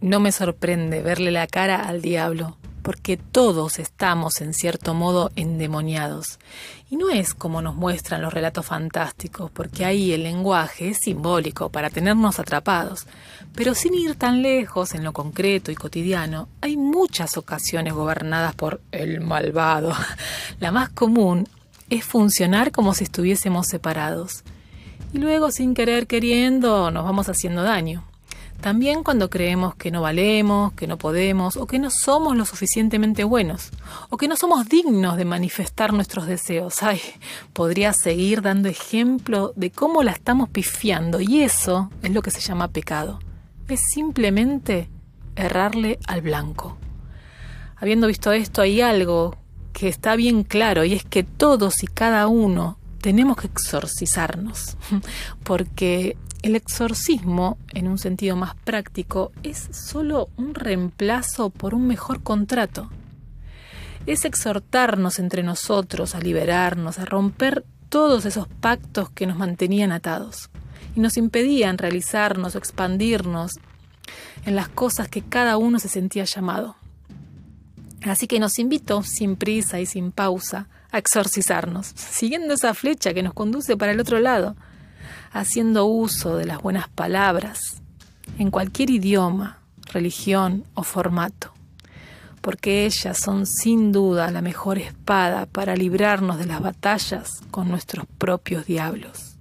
No me sorprende verle la cara al diablo, porque todos estamos en cierto modo endemoniados. Y no es como nos muestran los relatos fantásticos, porque ahí el lenguaje es simbólico para tenernos atrapados. Pero sin ir tan lejos en lo concreto y cotidiano, hay muchas ocasiones gobernadas por el malvado. La más común es funcionar como si estuviésemos separados. Y luego, sin querer queriendo, nos vamos haciendo daño. También cuando creemos que no valemos, que no podemos, o que no somos lo suficientemente buenos, o que no somos dignos de manifestar nuestros deseos. Ay, podría seguir dando ejemplo de cómo la estamos pifiando, y eso es lo que se llama pecado. Es simplemente errarle al blanco. Habiendo visto esto, hay algo que está bien claro, y es que todos y cada uno tenemos que exorcizarnos, porque el exorcismo, en un sentido más práctico, es solo un reemplazo por un mejor contrato. Es exhortarnos entre nosotros a liberarnos, a romper todos esos pactos que nos mantenían atados y nos impedían realizarnos o expandirnos en las cosas que cada uno se sentía llamado. Así que nos invito, sin prisa y sin pausa, a exorcizarnos, siguiendo esa flecha que nos conduce para el otro lado, haciendo uso de las buenas palabras en cualquier idioma, religión o formato, porque ellas son sin duda la mejor espada para librarnos de las batallas con nuestros propios diablos.